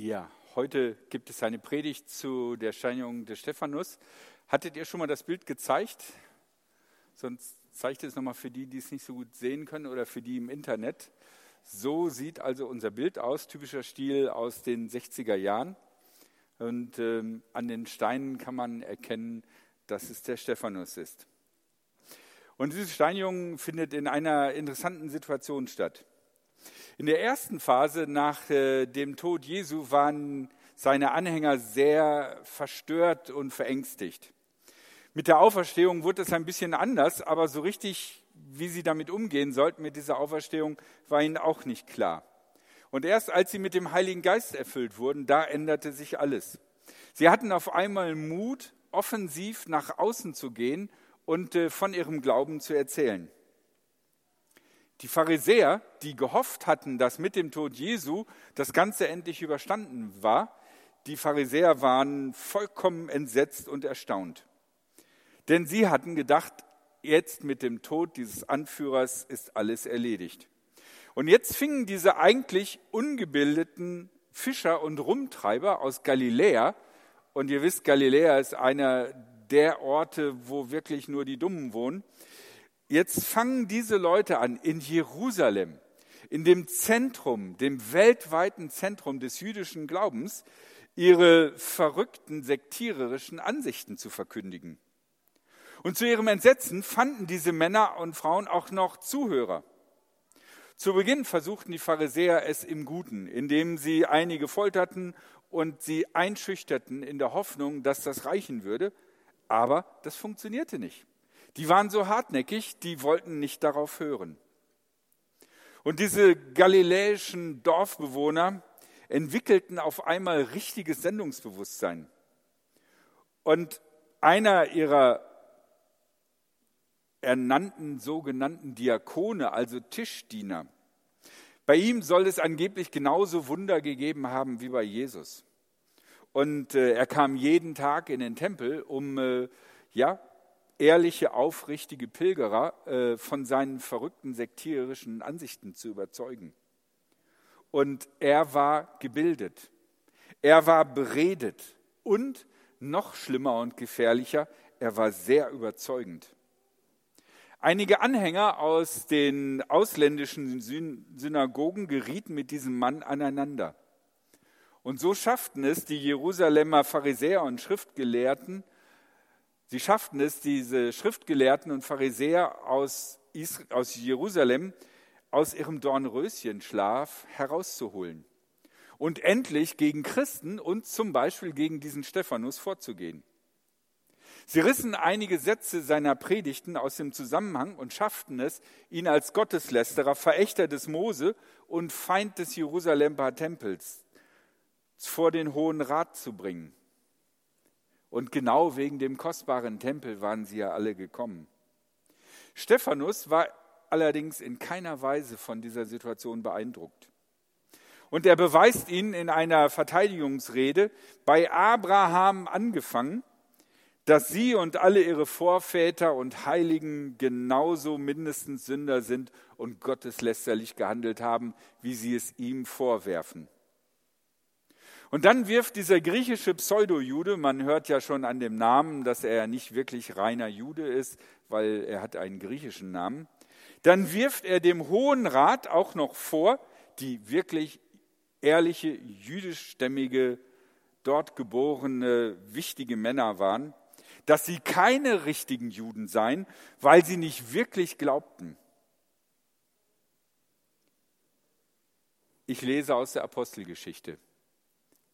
Ja, heute gibt es eine Predigt zu der Steinigung des Stephanus. Hattet ihr schon mal das Bild gezeigt? Sonst zeigt es nochmal für die, die es nicht so gut sehen können oder für die im Internet. So sieht also unser Bild aus, typischer Stil aus den 60er Jahren. Und ähm, an den Steinen kann man erkennen, dass es der Stephanus ist. Und diese Steinigung findet in einer interessanten Situation statt. In der ersten Phase nach äh, dem Tod Jesu waren seine Anhänger sehr verstört und verängstigt. Mit der Auferstehung wurde es ein bisschen anders, aber so richtig, wie sie damit umgehen sollten mit dieser Auferstehung, war ihnen auch nicht klar. Und erst als sie mit dem Heiligen Geist erfüllt wurden, da änderte sich alles. Sie hatten auf einmal Mut, offensiv nach außen zu gehen und äh, von ihrem Glauben zu erzählen. Die Pharisäer, die gehofft hatten, dass mit dem Tod Jesu das Ganze endlich überstanden war, die Pharisäer waren vollkommen entsetzt und erstaunt. Denn sie hatten gedacht, jetzt mit dem Tod dieses Anführers ist alles erledigt. Und jetzt fingen diese eigentlich ungebildeten Fischer und Rumtreiber aus Galiläa, und ihr wisst, Galiläa ist einer der Orte, wo wirklich nur die Dummen wohnen, Jetzt fangen diese Leute an, in Jerusalem, in dem Zentrum, dem weltweiten Zentrum des jüdischen Glaubens, ihre verrückten sektiererischen Ansichten zu verkündigen. Und zu ihrem Entsetzen fanden diese Männer und Frauen auch noch Zuhörer. Zu Beginn versuchten die Pharisäer es im Guten, indem sie einige folterten und sie einschüchterten in der Hoffnung, dass das reichen würde. Aber das funktionierte nicht. Die waren so hartnäckig, die wollten nicht darauf hören. Und diese galiläischen Dorfbewohner entwickelten auf einmal richtiges Sendungsbewusstsein. Und einer ihrer ernannten sogenannten Diakone, also Tischdiener, bei ihm soll es angeblich genauso Wunder gegeben haben wie bei Jesus. Und äh, er kam jeden Tag in den Tempel, um äh, ja, ehrliche, aufrichtige Pilgerer äh, von seinen verrückten sektiererischen Ansichten zu überzeugen. Und er war gebildet, er war beredet und noch schlimmer und gefährlicher, er war sehr überzeugend. Einige Anhänger aus den ausländischen Synagogen gerieten mit diesem Mann aneinander. Und so schafften es die Jerusalemer Pharisäer und Schriftgelehrten, Sie schafften es, diese Schriftgelehrten und Pharisäer aus, aus Jerusalem aus ihrem Dornröschenschlaf herauszuholen und endlich gegen Christen und zum Beispiel gegen diesen Stephanus vorzugehen. Sie rissen einige Sätze seiner Predigten aus dem Zusammenhang und schafften es, ihn als Gotteslästerer, Verächter des Mose und Feind des Jerusalemer Tempels vor den Hohen Rat zu bringen. Und genau wegen dem kostbaren Tempel waren sie ja alle gekommen. Stephanus war allerdings in keiner Weise von dieser Situation beeindruckt. Und er beweist ihnen in einer Verteidigungsrede, bei Abraham angefangen, dass sie und alle ihre Vorväter und Heiligen genauso mindestens Sünder sind und gotteslästerlich gehandelt haben, wie sie es ihm vorwerfen. Und dann wirft dieser griechische Pseudo-Jude, man hört ja schon an dem Namen, dass er nicht wirklich reiner Jude ist, weil er hat einen griechischen Namen, dann wirft er dem Hohen Rat auch noch vor, die wirklich ehrliche jüdischstämmige, dort geborene, wichtige Männer waren, dass sie keine richtigen Juden seien, weil sie nicht wirklich glaubten. Ich lese aus der Apostelgeschichte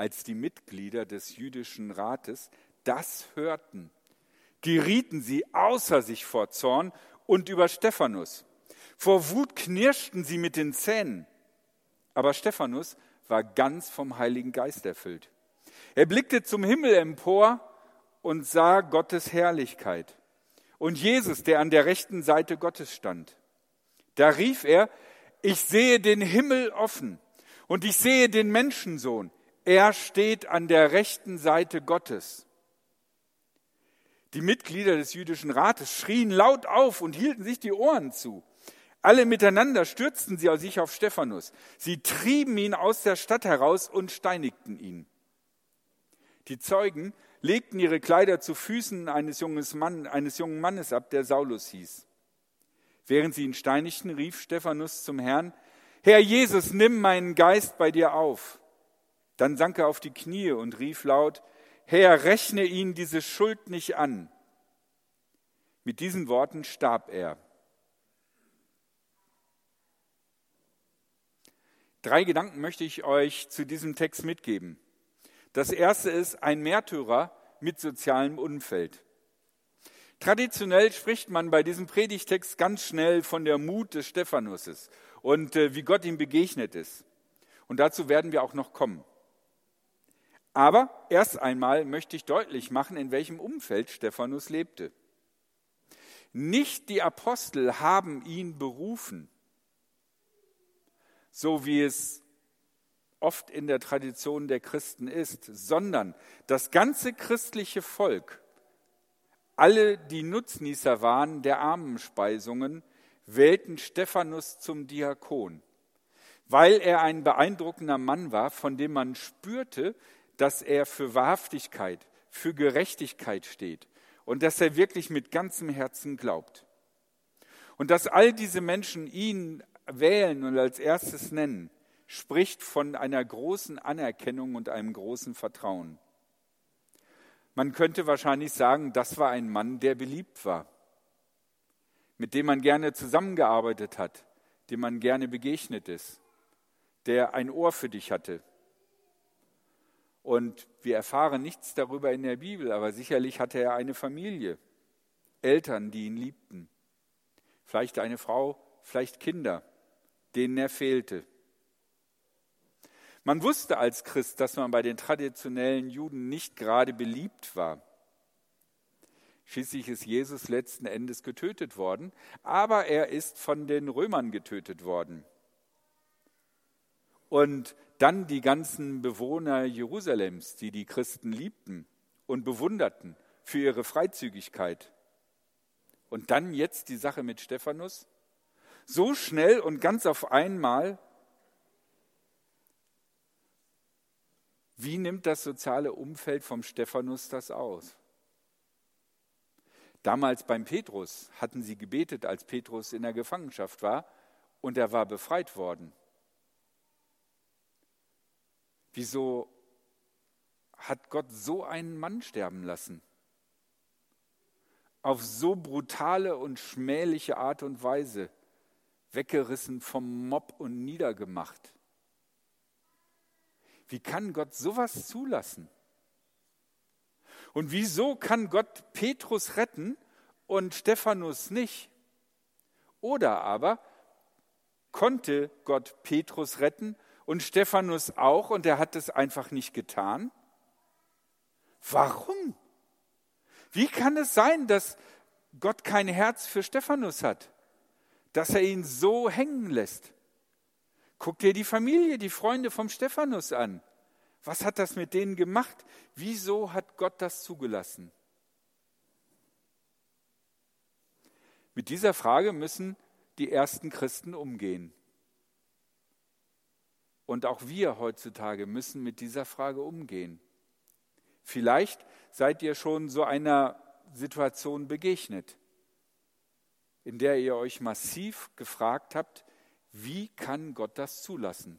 als die Mitglieder des jüdischen Rates das hörten, gerieten sie außer sich vor Zorn und über Stephanus. Vor Wut knirschten sie mit den Zähnen. Aber Stephanus war ganz vom Heiligen Geist erfüllt. Er blickte zum Himmel empor und sah Gottes Herrlichkeit und Jesus, der an der rechten Seite Gottes stand. Da rief er, ich sehe den Himmel offen und ich sehe den Menschensohn. Er steht an der rechten Seite Gottes. Die Mitglieder des jüdischen Rates schrien laut auf und hielten sich die Ohren zu. Alle miteinander stürzten sie sich auf Stephanus. Sie trieben ihn aus der Stadt heraus und steinigten ihn. Die Zeugen legten ihre Kleider zu Füßen eines, Mann, eines jungen Mannes ab, der Saulus hieß. Während sie ihn steinigten, rief Stephanus zum Herrn, Herr Jesus, nimm meinen Geist bei dir auf. Dann sank er auf die Knie und rief laut, Herr, rechne ihn diese Schuld nicht an. Mit diesen Worten starb er. Drei Gedanken möchte ich euch zu diesem Text mitgeben. Das erste ist ein Märtyrer mit sozialem Umfeld. Traditionell spricht man bei diesem Predigtext ganz schnell von der Mut des Stephanusses und äh, wie Gott ihm begegnet ist. Und dazu werden wir auch noch kommen. Aber erst einmal möchte ich deutlich machen, in welchem Umfeld Stephanus lebte. Nicht die Apostel haben ihn berufen, so wie es oft in der Tradition der Christen ist, sondern das ganze christliche Volk, alle, die Nutznießer waren der Armenspeisungen, wählten Stephanus zum Diakon, weil er ein beeindruckender Mann war, von dem man spürte, dass er für Wahrhaftigkeit, für Gerechtigkeit steht und dass er wirklich mit ganzem Herzen glaubt. Und dass all diese Menschen ihn wählen und als erstes nennen, spricht von einer großen Anerkennung und einem großen Vertrauen. Man könnte wahrscheinlich sagen, das war ein Mann, der beliebt war, mit dem man gerne zusammengearbeitet hat, dem man gerne begegnet ist, der ein Ohr für dich hatte. Und wir erfahren nichts darüber in der Bibel, aber sicherlich hatte er eine Familie, Eltern, die ihn liebten, vielleicht eine Frau, vielleicht Kinder, denen er fehlte. Man wusste als Christ, dass man bei den traditionellen Juden nicht gerade beliebt war. Schließlich ist Jesus letzten Endes getötet worden, aber er ist von den Römern getötet worden. Und dann die ganzen Bewohner Jerusalems, die die Christen liebten und bewunderten für ihre Freizügigkeit. Und dann jetzt die Sache mit Stephanus. So schnell und ganz auf einmal Wie nimmt das soziale Umfeld vom Stephanus das aus? Damals beim Petrus hatten sie gebetet, als Petrus in der Gefangenschaft war und er war befreit worden. Wieso hat Gott so einen Mann sterben lassen? Auf so brutale und schmähliche Art und Weise, weggerissen vom Mob und niedergemacht. Wie kann Gott sowas zulassen? Und wieso kann Gott Petrus retten und Stephanus nicht? Oder aber konnte Gott Petrus retten und Stephanus auch und er hat es einfach nicht getan? Warum? Wie kann es sein, dass Gott kein Herz für Stephanus hat, dass er ihn so hängen lässt? Guck dir die Familie, die Freunde vom Stephanus an. Was hat das mit denen gemacht? Wieso hat Gott das zugelassen? Mit dieser Frage müssen die ersten Christen umgehen. Und auch wir heutzutage müssen mit dieser Frage umgehen. Vielleicht seid ihr schon so einer Situation begegnet, in der ihr euch massiv gefragt habt, wie kann Gott das zulassen?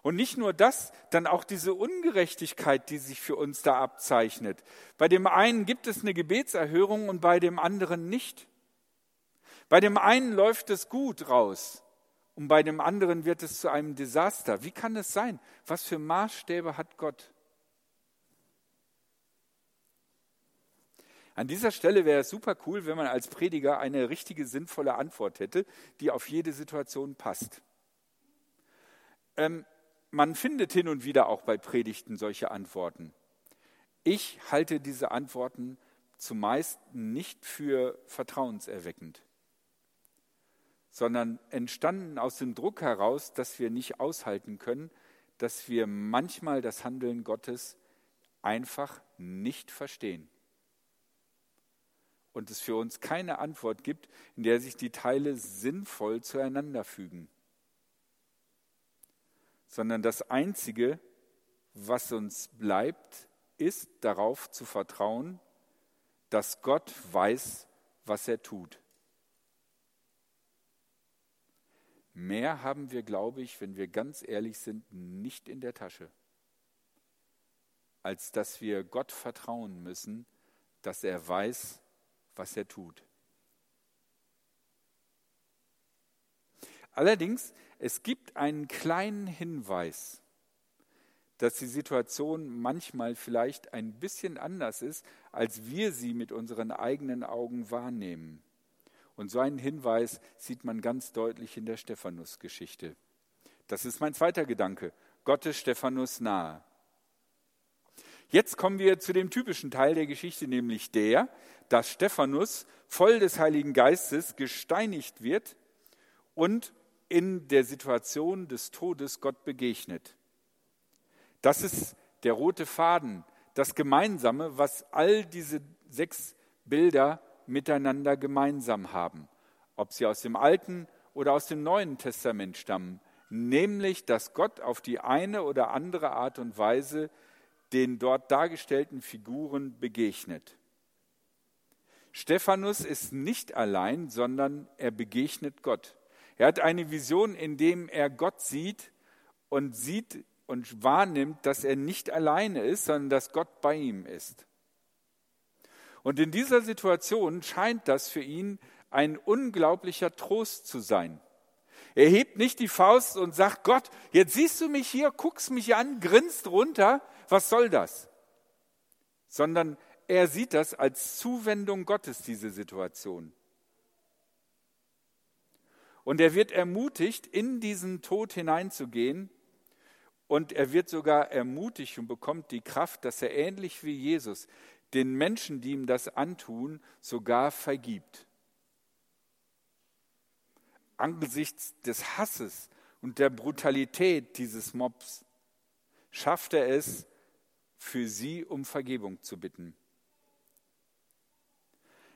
Und nicht nur das, dann auch diese Ungerechtigkeit, die sich für uns da abzeichnet. Bei dem einen gibt es eine Gebetserhörung und bei dem anderen nicht. Bei dem einen läuft es gut raus und bei dem anderen wird es zu einem Desaster. Wie kann es sein? Was für Maßstäbe hat Gott? An dieser Stelle wäre es super cool, wenn man als Prediger eine richtige, sinnvolle Antwort hätte, die auf jede Situation passt. Ähm, man findet hin und wieder auch bei Predigten solche Antworten. Ich halte diese Antworten zumeist nicht für vertrauenserweckend, sondern entstanden aus dem Druck heraus, dass wir nicht aushalten können, dass wir manchmal das Handeln Gottes einfach nicht verstehen und es für uns keine Antwort gibt, in der sich die Teile sinnvoll zueinander fügen. Sondern das Einzige, was uns bleibt, ist darauf zu vertrauen, dass Gott weiß, was er tut. Mehr haben wir, glaube ich, wenn wir ganz ehrlich sind, nicht in der Tasche, als dass wir Gott vertrauen müssen, dass er weiß, was er tut. Allerdings, es gibt einen kleinen Hinweis, dass die Situation manchmal vielleicht ein bisschen anders ist, als wir sie mit unseren eigenen Augen wahrnehmen. Und so einen Hinweis sieht man ganz deutlich in der Stephanus-Geschichte. Das ist mein zweiter Gedanke. Gott ist Stephanus nahe. Jetzt kommen wir zu dem typischen Teil der Geschichte, nämlich der, dass Stephanus voll des Heiligen Geistes gesteinigt wird und in der Situation des Todes Gott begegnet. Das ist der rote Faden, das Gemeinsame, was all diese sechs Bilder miteinander gemeinsam haben, ob sie aus dem Alten oder aus dem Neuen Testament stammen, nämlich dass Gott auf die eine oder andere Art und Weise den dort dargestellten Figuren begegnet. Stephanus ist nicht allein, sondern er begegnet Gott. Er hat eine Vision, in dem er Gott sieht und sieht und wahrnimmt, dass er nicht alleine ist, sondern dass Gott bei ihm ist. Und in dieser Situation scheint das für ihn ein unglaublicher Trost zu sein. Er hebt nicht die Faust und sagt, Gott, jetzt siehst du mich hier, guckst mich an, grinst runter, was soll das? Sondern er sieht das als Zuwendung Gottes, diese Situation. Und er wird ermutigt, in diesen Tod hineinzugehen. Und er wird sogar ermutigt und bekommt die Kraft, dass er ähnlich wie Jesus den Menschen, die ihm das antun, sogar vergibt. Angesichts des Hasses und der Brutalität dieses Mobs schafft er es, für sie um Vergebung zu bitten.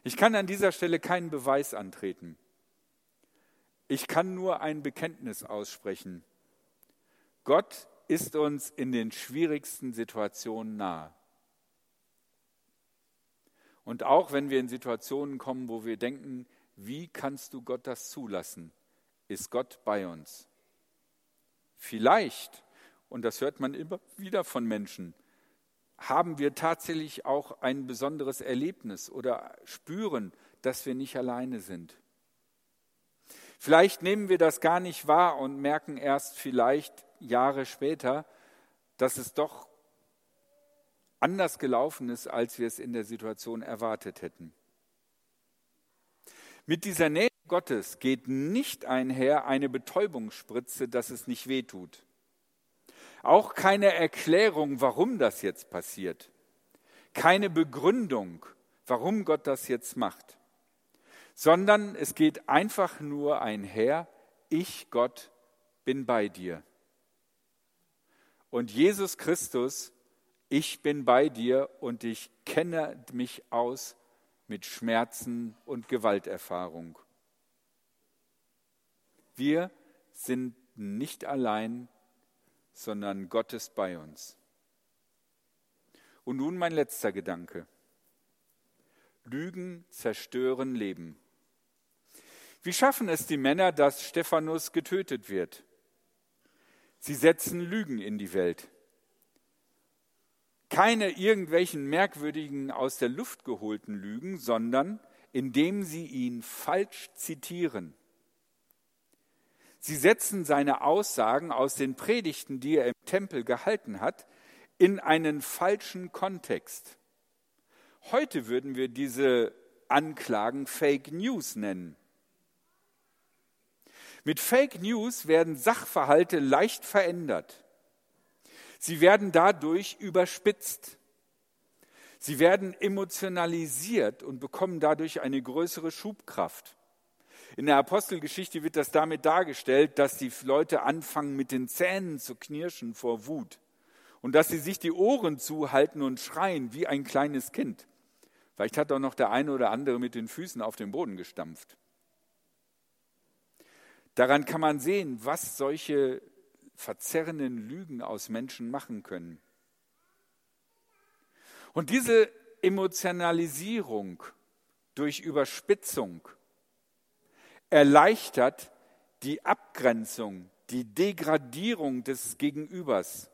Ich kann an dieser Stelle keinen Beweis antreten. Ich kann nur ein Bekenntnis aussprechen. Gott ist uns in den schwierigsten Situationen nahe. Und auch wenn wir in Situationen kommen, wo wir denken, wie kannst du Gott das zulassen, ist Gott bei uns. Vielleicht, und das hört man immer wieder von Menschen, haben wir tatsächlich auch ein besonderes Erlebnis oder spüren, dass wir nicht alleine sind. Vielleicht nehmen wir das gar nicht wahr und merken erst vielleicht Jahre später, dass es doch anders gelaufen ist, als wir es in der Situation erwartet hätten. Mit dieser Nähe Gottes geht nicht einher eine Betäubungsspritze, dass es nicht wehtut. Auch keine Erklärung, warum das jetzt passiert. Keine Begründung, warum Gott das jetzt macht. Sondern es geht einfach nur einher, ich Gott bin bei dir. Und Jesus Christus ich bin bei dir und ich kenne mich aus mit Schmerzen und Gewalterfahrung. Wir sind nicht allein, sondern Gott ist bei uns. Und nun mein letzter Gedanke. Lügen zerstören Leben. Wie schaffen es die Männer, dass Stephanus getötet wird? Sie setzen Lügen in die Welt keine irgendwelchen merkwürdigen aus der Luft geholten Lügen, sondern indem sie ihn falsch zitieren. Sie setzen seine Aussagen aus den Predigten, die er im Tempel gehalten hat, in einen falschen Kontext. Heute würden wir diese Anklagen Fake News nennen. Mit Fake News werden Sachverhalte leicht verändert. Sie werden dadurch überspitzt. Sie werden emotionalisiert und bekommen dadurch eine größere Schubkraft. In der Apostelgeschichte wird das damit dargestellt, dass die Leute anfangen mit den Zähnen zu knirschen vor Wut und dass sie sich die Ohren zuhalten und schreien wie ein kleines Kind, Vielleicht hat auch noch der eine oder andere mit den Füßen auf den Boden gestampft. Daran kann man sehen, was solche verzerrenden Lügen aus Menschen machen können. Und diese Emotionalisierung durch Überspitzung erleichtert die Abgrenzung, die Degradierung des Gegenübers.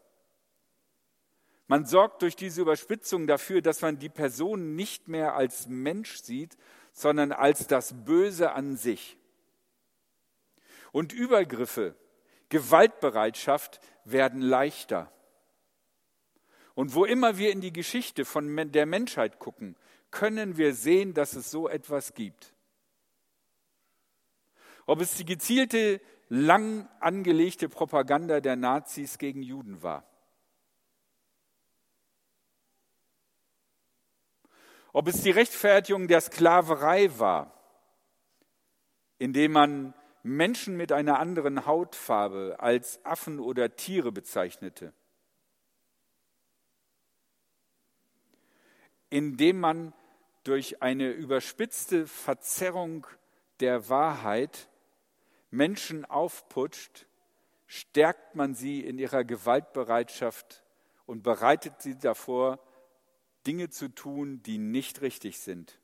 Man sorgt durch diese Überspitzung dafür, dass man die Person nicht mehr als Mensch sieht, sondern als das Böse an sich. Und Übergriffe, Gewaltbereitschaft werden leichter. Und wo immer wir in die Geschichte von der Menschheit gucken, können wir sehen, dass es so etwas gibt. Ob es die gezielte, lang angelegte Propaganda der Nazis gegen Juden war. Ob es die Rechtfertigung der Sklaverei war, indem man Menschen mit einer anderen Hautfarbe als Affen oder Tiere bezeichnete. Indem man durch eine überspitzte Verzerrung der Wahrheit Menschen aufputscht, stärkt man sie in ihrer Gewaltbereitschaft und bereitet sie davor, Dinge zu tun, die nicht richtig sind.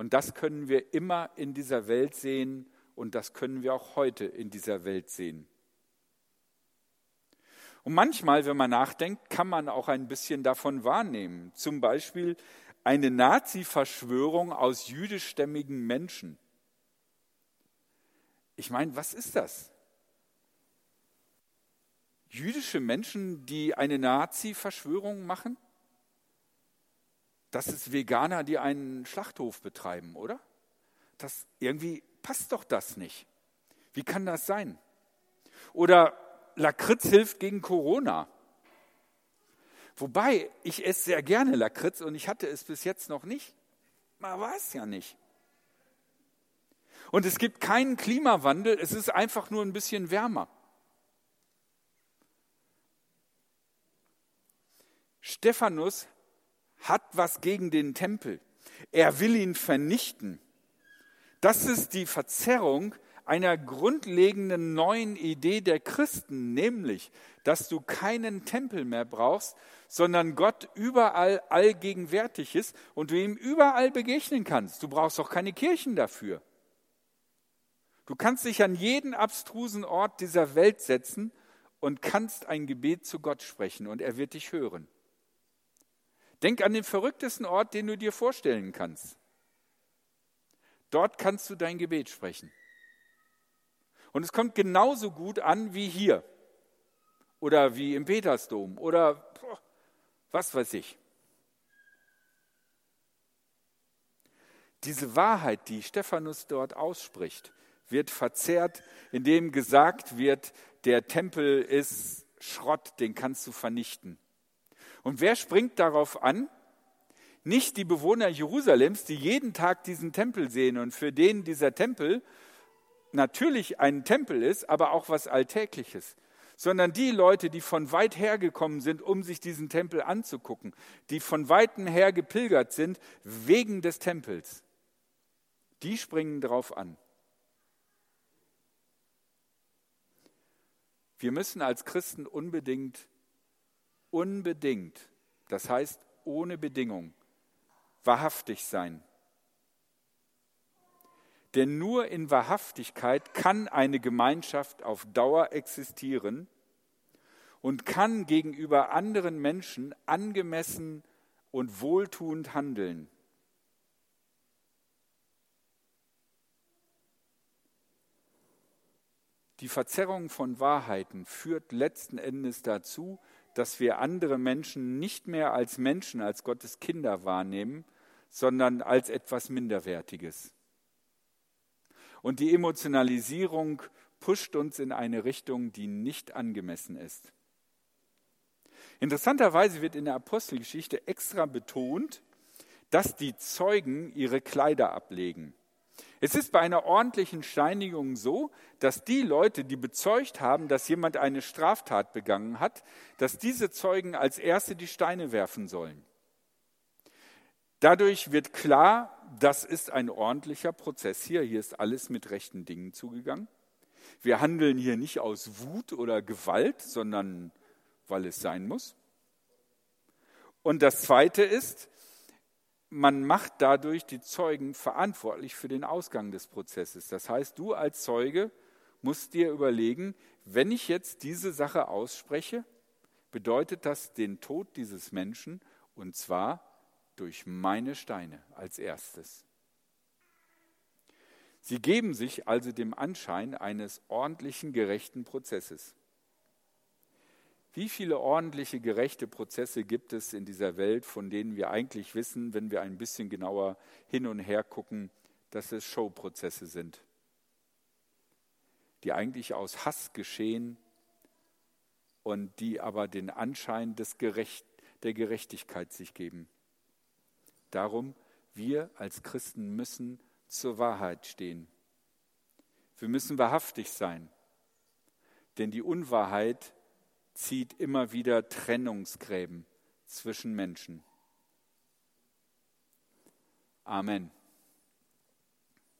Und das können wir immer in dieser Welt sehen und das können wir auch heute in dieser Welt sehen. Und manchmal, wenn man nachdenkt, kann man auch ein bisschen davon wahrnehmen. Zum Beispiel eine Nazi-Verschwörung aus jüdischstämmigen Menschen. Ich meine, was ist das? Jüdische Menschen, die eine Nazi-Verschwörung machen? Das ist Veganer, die einen Schlachthof betreiben, oder? Das irgendwie passt doch das nicht. Wie kann das sein? Oder Lakritz hilft gegen Corona. Wobei, ich esse sehr gerne Lakritz und ich hatte es bis jetzt noch nicht. Man weiß ja nicht. Und es gibt keinen Klimawandel, es ist einfach nur ein bisschen wärmer. Stephanus hat was gegen den Tempel. Er will ihn vernichten. Das ist die Verzerrung einer grundlegenden neuen Idee der Christen, nämlich, dass du keinen Tempel mehr brauchst, sondern Gott überall allgegenwärtig ist und du ihm überall begegnen kannst. Du brauchst auch keine Kirchen dafür. Du kannst dich an jeden abstrusen Ort dieser Welt setzen und kannst ein Gebet zu Gott sprechen und er wird dich hören. Denk an den verrücktesten Ort, den du dir vorstellen kannst. Dort kannst du dein Gebet sprechen. Und es kommt genauso gut an wie hier oder wie im Petersdom oder was weiß ich. Diese Wahrheit, die Stephanus dort ausspricht, wird verzerrt, indem gesagt wird, der Tempel ist Schrott, den kannst du vernichten. Und wer springt darauf an? Nicht die Bewohner Jerusalems, die jeden Tag diesen Tempel sehen und für den dieser Tempel natürlich ein Tempel ist, aber auch was Alltägliches, sondern die Leute, die von weit her gekommen sind, um sich diesen Tempel anzugucken, die von weitem her gepilgert sind wegen des Tempels, die springen darauf an. Wir müssen als Christen unbedingt unbedingt, das heißt ohne Bedingung, wahrhaftig sein. Denn nur in Wahrhaftigkeit kann eine Gemeinschaft auf Dauer existieren und kann gegenüber anderen Menschen angemessen und wohltuend handeln. Die Verzerrung von Wahrheiten führt letzten Endes dazu, dass wir andere Menschen nicht mehr als Menschen, als Gottes Kinder wahrnehmen, sondern als etwas Minderwertiges. Und die Emotionalisierung pusht uns in eine Richtung, die nicht angemessen ist. Interessanterweise wird in der Apostelgeschichte extra betont, dass die Zeugen ihre Kleider ablegen. Es ist bei einer ordentlichen Steinigung so, dass die Leute, die bezeugt haben, dass jemand eine Straftat begangen hat, dass diese Zeugen als Erste die Steine werfen sollen. Dadurch wird klar, das ist ein ordentlicher Prozess hier. Hier ist alles mit rechten Dingen zugegangen. Wir handeln hier nicht aus Wut oder Gewalt, sondern weil es sein muss. Und das Zweite ist, man macht dadurch die Zeugen verantwortlich für den Ausgang des Prozesses. Das heißt, du als Zeuge musst dir überlegen, wenn ich jetzt diese Sache ausspreche, bedeutet das den Tod dieses Menschen und zwar durch meine Steine als erstes. Sie geben sich also dem Anschein eines ordentlichen, gerechten Prozesses. Wie viele ordentliche, gerechte Prozesse gibt es in dieser Welt, von denen wir eigentlich wissen, wenn wir ein bisschen genauer hin und her gucken, dass es Showprozesse sind, die eigentlich aus Hass geschehen und die aber den Anschein des Gerecht, der Gerechtigkeit sich geben. Darum, wir als Christen müssen zur Wahrheit stehen. Wir müssen wahrhaftig sein, denn die Unwahrheit zieht immer wieder Trennungsgräben zwischen Menschen. Amen.